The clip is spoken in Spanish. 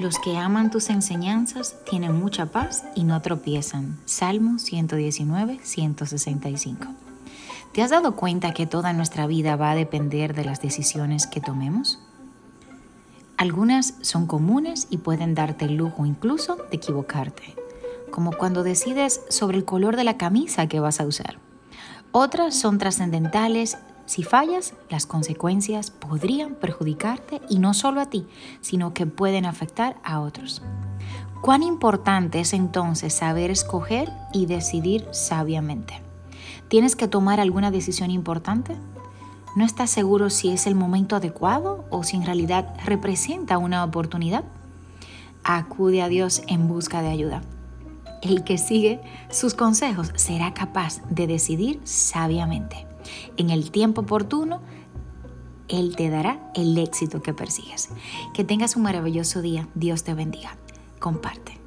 Los que aman tus enseñanzas tienen mucha paz y no tropiezan. Salmo 119, 165. ¿Te has dado cuenta que toda nuestra vida va a depender de las decisiones que tomemos? Algunas son comunes y pueden darte el lujo incluso de equivocarte, como cuando decides sobre el color de la camisa que vas a usar. Otras son trascendentales. Si fallas, las consecuencias podrían perjudicarte y no solo a ti, sino que pueden afectar a otros. Cuán importante es entonces saber escoger y decidir sabiamente. ¿Tienes que tomar alguna decisión importante? ¿No estás seguro si es el momento adecuado o si en realidad representa una oportunidad? Acude a Dios en busca de ayuda. El que sigue sus consejos será capaz de decidir sabiamente. En el tiempo oportuno, Él te dará el éxito que persigues. Que tengas un maravilloso día. Dios te bendiga. Comparte.